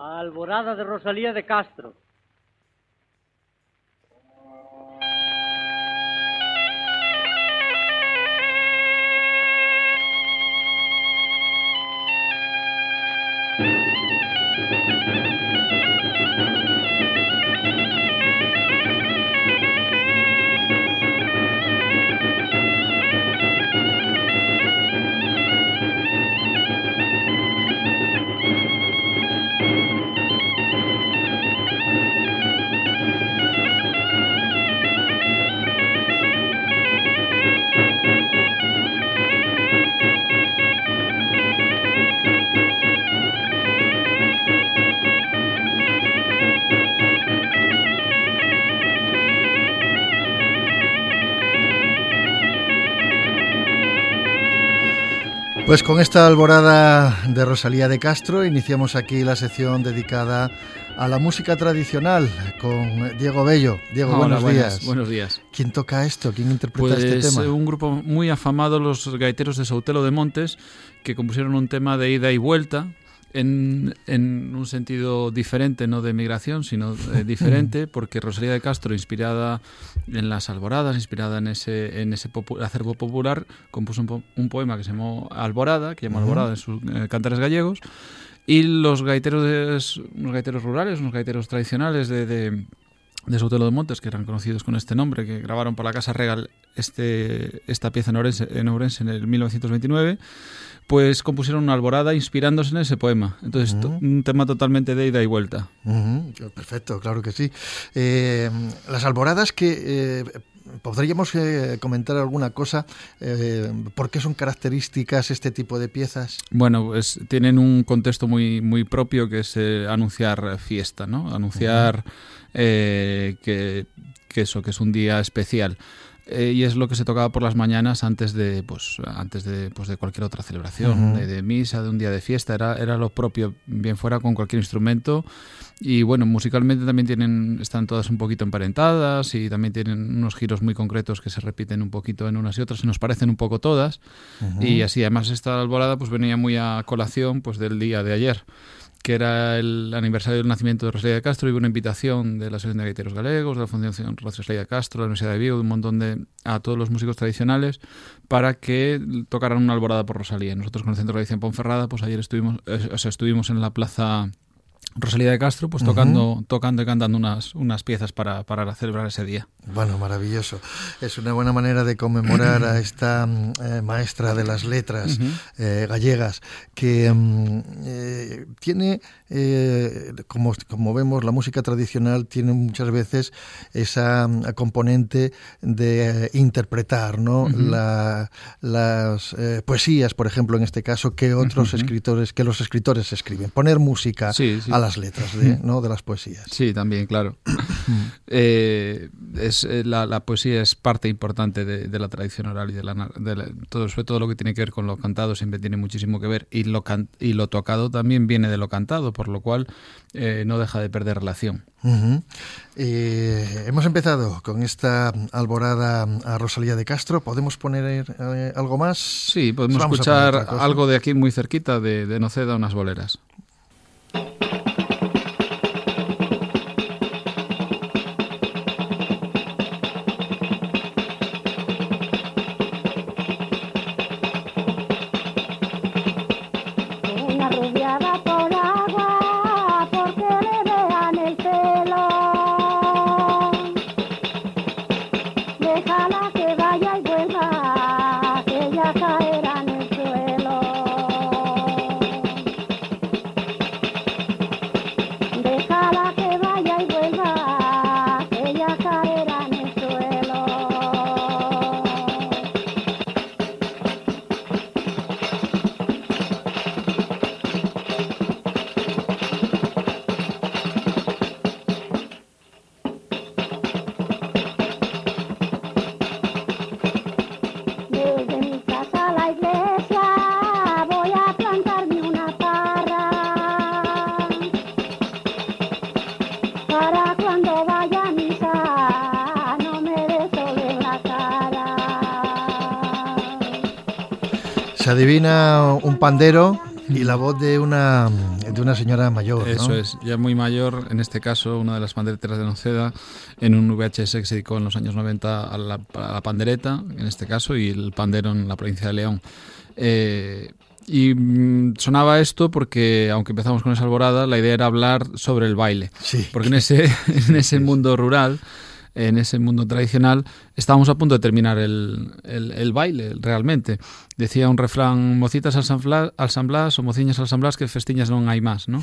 Alborada de Rosalía de Castro. Pues con esta alborada de Rosalía de Castro iniciamos aquí la sección dedicada a la música tradicional con Diego Bello. Diego, buenos días. Buenos días. ¿Quién toca esto? ¿Quién interpreta este pues, tema? un grupo muy afamado, los gaiteros de Sautelo de Montes, que compusieron un tema de ida y vuelta, en, en, un sentido diferente, no de migración, sino eh, diferente, porque Rosalía de Castro, inspirada en las alboradas, inspirada en ese, en ese acervo popular, compuso un, un, poema que se llamó Alborada, que llamó Alborada en sus eh, cantares gallegos, y los gaiteros, unos gaiteros rurales, unos gaiteros tradicionales de, de de Sotelo de Montes, que eran conocidos con este nombre, que grabaron por la Casa Regal este, esta pieza en Ourense, en el 1929, pues compusieron una alborada inspirándose en ese poema. Entonces, uh -huh. un tema totalmente de ida y vuelta. Uh -huh. Perfecto, claro que sí. Eh, las alboradas que... Eh, ¿Podríamos eh, comentar alguna cosa? Eh, ¿Por qué son características este tipo de piezas? Bueno, pues tienen un contexto muy, muy propio que es eh, anunciar fiesta, ¿no? Anunciar uh -huh. que, que, eso, que es un día especial. Eh, y es lo que se tocaba por las mañanas antes de pues antes de, pues, de cualquier otra celebración uh -huh. de, de, misa de un día de fiesta era, era lo propio bien fuera con cualquier instrumento y bueno musicalmente también tienen están todas un poquito emparentadas y también tienen unos giros muy concretos que se repiten un poquito en unas y otras y nos parecen un poco todas uh -huh. y así además esta alborada pues venía muy a colación pues del día de ayer que era el aniversario del nacimiento de Rosalía de Castro, y hubo una invitación de la Asociación de Gaiteros Galegos, de la Fundación Rosalía de Castro, de la Universidad de Vigo, de un montón de a todos los músicos tradicionales para que tocaran una alborada por Rosalía. Nosotros con el Centro de Tradición Ponferrada, pues ayer estuvimos, o sea, estuvimos en la plaza Rosalía de Castro, pues tocando, uh -huh. tocando y cantando unas, unas piezas para, para celebrar ese día. Bueno, maravilloso. Es una buena manera de conmemorar a esta eh, maestra de las letras uh -huh. eh, gallegas que eh, tiene, como, como vemos, la música tradicional tiene muchas veces esa componente de interpretar ¿no? Uh -huh. la, las poesías, por ejemplo, en este caso, que otros escritores, que los escritores escriben. Poner música sí, sí. a las letras de, ¿no? de las poesías. Sí, también, claro. eh, es, la, la, poesía es parte importante de, de, la tradición oral y de, la, de la, todo, sobre todo lo que tiene que ver con lo cantado siempre tiene muchísimo que ver y lo, can, y lo tocado también viene de lo cantado, por lo cual eh, no deja de perder relación. Uh -huh. eh, hemos empezado con esta alborada a Rosalía de Castro. ¿Podemos poner eh, algo más? Sí, podemos escuchar algo de aquí muy cerquita de, de Noceda, unas boleras. Adivina un pandero y la voz de una, de una señora mayor. Eso es, ya muy mayor, en este caso una de las pandereteras de Noceda, en un VHS que se dedicó en los años 90 a la, pandereta, en este caso, y el pandero en la provincia de León. Eh, y mm, sonaba esto porque, aunque empezamos con esa alborada, la idea era hablar sobre el baile. Sí. Porque en ese, en ese mundo rural en ese mundo tradicional, estábamos a punto de terminar el, el, baile, realmente. Decía un refrán, mocitas al San, al San Blas o mociñas al San Blas, que festiñas no hay más, ¿no?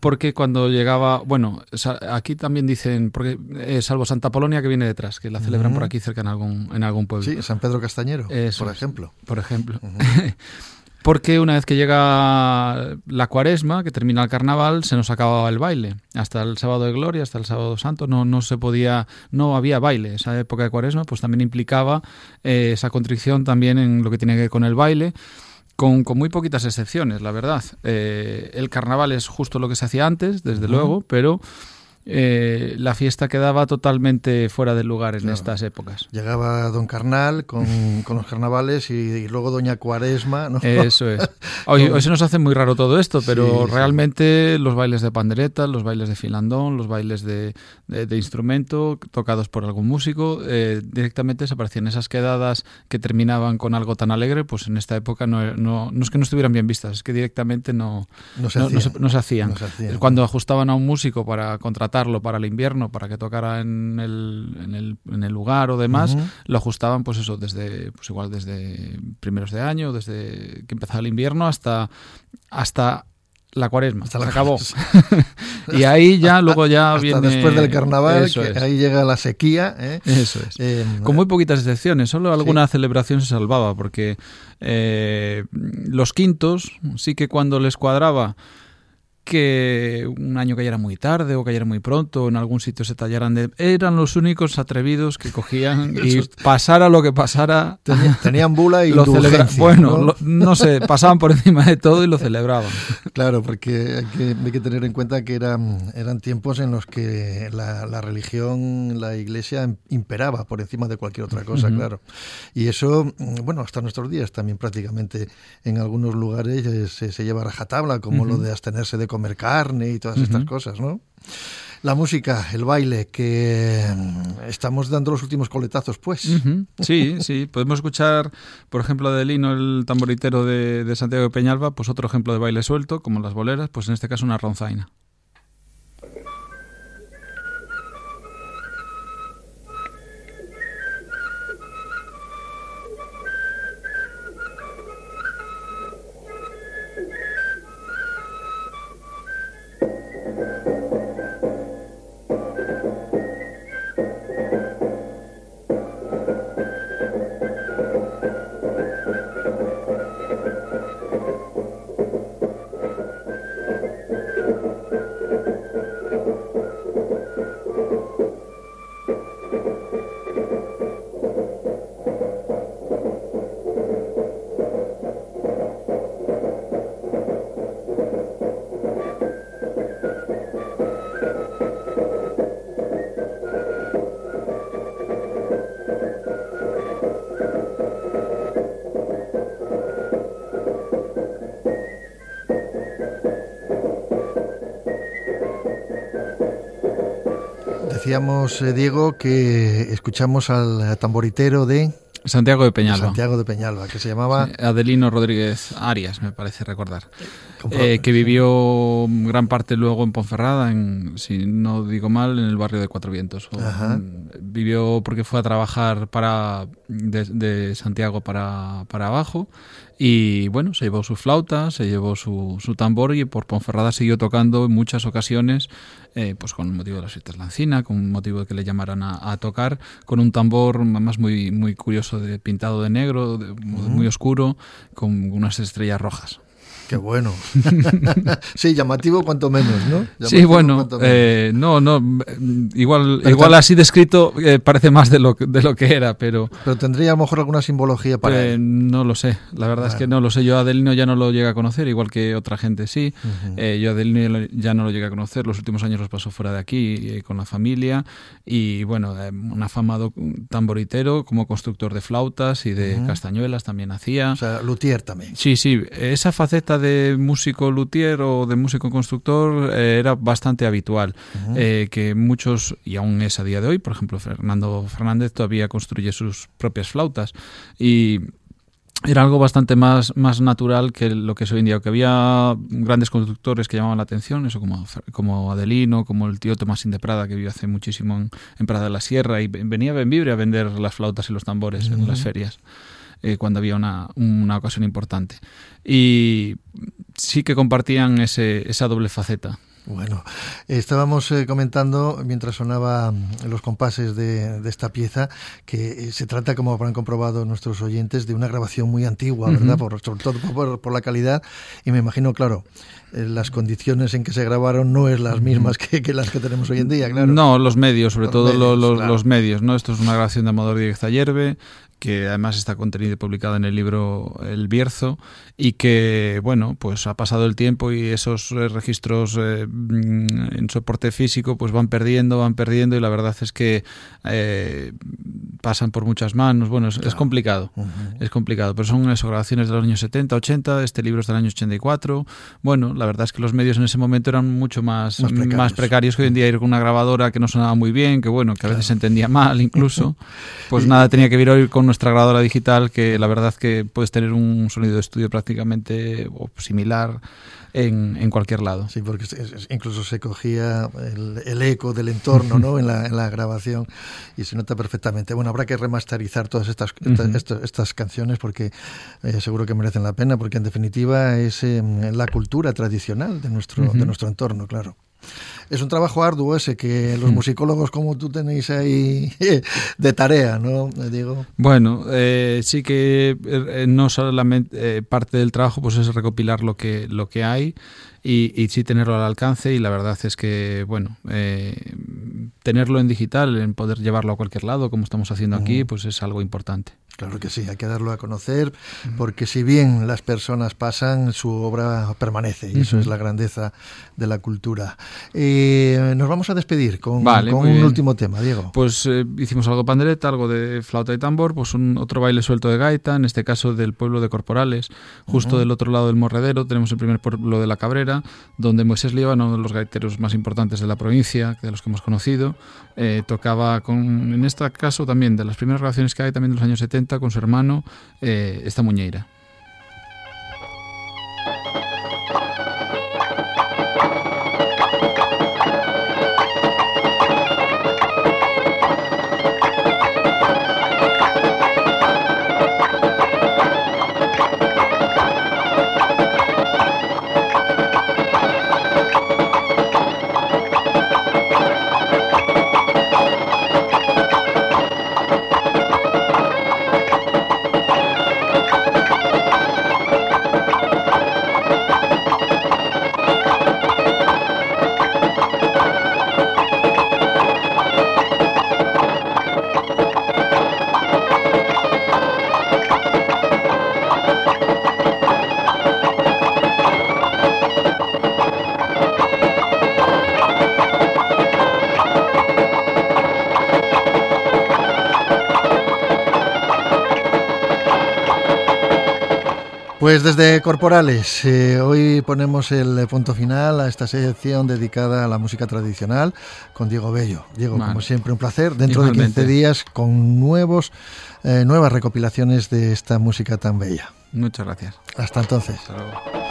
Porque cuando llegaba, bueno, aquí también dicen, porque eh, salvo Santa Polonia que viene detrás, que la celebran por aquí cerca en algún, en algún pueblo. Sí, San Pedro Castañero, por ejemplo. Por ejemplo. Porque una vez que llega la cuaresma, que termina el carnaval, se nos acababa el baile. Hasta el sábado de gloria, hasta el sábado santo, no, no se podía, no había baile. Esa época de cuaresma pues también implicaba eh, esa contrición también en lo que tiene que ver con el baile. Con, muy poquitas excepciones, la verdad. Eh, el carnaval es justo lo que se hacía antes, desde luego, pero eh, la fiesta quedaba totalmente fuera de lugar en estas épocas. Llegaba Don Carnal con, los carnavales y, luego Doña Cuaresma. ¿no? Eso es. Hoy, se nos hace muy raro todo esto, pero realmente los bailes de pandereta, los bailes de filandón, los bailes de, instrumento tocados por algún músico, eh, directamente se aparecían esas quedadas que terminaban con algo tan alegre, pues en esta época no, no, es que no estuvieran bien vistas, es que directamente no, no, se, hacían. Cuando ajustaban a un músico para contratar para el invierno, para que tocara en el, en el, en el lugar o demás, lo ajustaban pues eso, desde, pues igual desde primeros de año, desde que empezaba el invierno hasta, hasta la cuaresma, hasta la acabó. y ahí ya, luego ya hasta viene... después del carnaval, que ahí llega la sequía. ¿eh? Eso es. Eh, Con muy poquitas excepciones, solo alguna celebración se salvaba, porque eh, los quintos sí que cuando les cuadraba que un año cayera muy tarde o cayera muy pronto, en algún sitio se tallaran de... Eran los únicos atrevidos que cogían y pasara lo que pasara... Tenían, bula y lo Bueno, ¿no? sé, pasaban por encima de todo y lo celebraban. Claro, porque hay que, hay que tener en cuenta que eran, eran tiempos en los que la, la religión, la iglesia imperaba por encima de cualquier otra cosa, claro. Y eso, bueno, hasta nuestros días también prácticamente en algunos lugares eh, se, se lleva a rajatabla, como lo de abstenerse de comer carne y todas estas cosas, ¿no? La música, el baile, que mm, estamos dando los últimos coletazos, pues. Sí, sí. Podemos escuchar, por ejemplo, de Lino, el tamboritero de, de, Santiago de Peñalba, pues otro ejemplo de baile suelto, como las boleras, pues en este caso una ronzaina. Decíamos, eh, Diego, que escuchamos al tamboritero de... Santiago de Peñalba. Santiago de Peñalba, que se llamaba... Adelino Rodríguez Arias, me parece recordar. Eh, que vivió gran parte luego en Ponferrada, en, si no digo mal, en el barrio de Cuatro Vientos. vivió porque fue a trabajar para de, Santiago para, para, abajo y bueno, se llevó su flauta, se llevó su, su tambor y por Ponferrada siguió tocando en muchas ocasiones, eh, pues con motivo de las fiestas Lancina, con motivo de que le llamaran a, tocar, con un tambor más muy, muy curioso, de, pintado de negro, muy oscuro, con unas estrellas rojas. Qué bueno. sí, llamativo cuanto menos, ¿no? sí, bueno, eh, no, no, igual, igual así descrito eh, parece más de lo, de lo que era, pero... Pero tendría a lo mejor alguna simbología para eh, No lo sé, la verdad es que no lo sé. Yo a Adelino ya no lo llegué a conocer, igual que otra gente sí. yo a Adelino ya no lo llegué a conocer, los últimos años los pasó fuera de aquí con la familia y bueno, un afamado tamboritero como constructor de flautas y de castañuelas también hacía. O sea, luthier también. Sí, sí, esa faceta faceta de músico luthier o de músico constructor eh, era bastante habitual. eh, que muchos, y aún es a día de hoy, por ejemplo, Fernando Fernández todavía construye sus propias flautas. Y era algo bastante más, más natural que lo que es hoy en día, que había grandes constructores que llamaban la atención, eso como, como Adelino, como el tío Tomásín de Prada, que vivió hace muchísimo en, en Prada de la Sierra, y venía a Benvibre a vender las flautas y los tambores en las ferias, eh, cuando había una, una ocasión importante. Y sí que compartían ese, esa doble faceta. Bueno, estábamos eh, comentando mientras sonaba los compases de, de, esta pieza que eh, se trata, como habrán comprobado nuestros oyentes, de una grabación muy antigua, uh -huh. ¿verdad? Por, sobre todo por, por, la calidad y me imagino, claro, eh, las condiciones en que se grabaron no es las mismas que, que, las que tenemos hoy en día, claro. No, los medios, sobre los todo medios, los, claro. los, medios, ¿no? Esto es una grabación de Amador Díez Ayerbe, que además está contenido y publicado en el libro El Bierzo y que, bueno, pues ha pasado el tiempo y esos eh, registros eh, en soporte físico pues van perdiendo, van perdiendo y la verdad es que eh, pasan por muchas manos. Bueno, es, claro. es complicado, uh -huh. es complicado, pero son esas grabaciones de los años 70, 80, este libro es del año 84. Bueno, la verdad es que los medios en ese momento eran mucho más, más, precarios. más precarios que hoy en día ir con una grabadora que no sonaba muy bien, que bueno, que a veces se entendía mal incluso. Pues nada, tenía que ir con nuestra grabadora digital que la verdad que puedes tener un sonido de estudio prácticamente similar en, en, cualquier lado. Sí, porque incluso se cogía el, el eco del entorno ¿no? en, la, en, la, grabación y se nota perfectamente. Bueno, habrá que remasterizar todas estas, uh -huh. estas, estas, canciones porque eh, seguro que merecen la pena, porque en definitiva es eh, la cultura tradicional de nuestro, uh -huh. de nuestro entorno, claro. Es un trabajo arduo ese que los musicólogos como tú tenéis ahí de tarea, ¿no, Diego? Bueno, eh, sí que eh, no solamente eh, parte del trabajo pues es recopilar lo que, lo que hay y, y, sí tenerlo al alcance y la verdad es que, bueno, eh, tenerlo en digital, en poder llevarlo a cualquier lado, como estamos haciendo aquí, pues es algo importante. Claro que sí, hay que darlo a conocer, porque si bien las personas pasan, su obra permanece, y eso uh -huh. es la grandeza de la cultura. Eh, nos vamos a despedir con, vale, con un bien. último tema, Diego. Pues eh, hicimos algo pandereta, algo de flauta y tambor, pues un otro baile suelto de gaita, en este caso del pueblo de Corporales, justo uh -huh. del otro lado del Morredero, tenemos el primer pueblo de la Cabrera, donde Moisés Líbano, uno de los gaiteros más importantes de la provincia, de los que hemos conocido, eh, tocaba con, en este caso también, de las primeras grabaciones que hay también de los años 70, con su hermano eh, esta muñeira. Pues desde Corporales, eh, hoy ponemos el punto final a esta sección dedicada a la música tradicional con Diego Bello. Diego, como siempre, un placer. Dentro Igualmente. de 15 días con nuevos, eh, nuevas recopilaciones de esta música tan bella. Muchas gracias. Hasta entonces. Hasta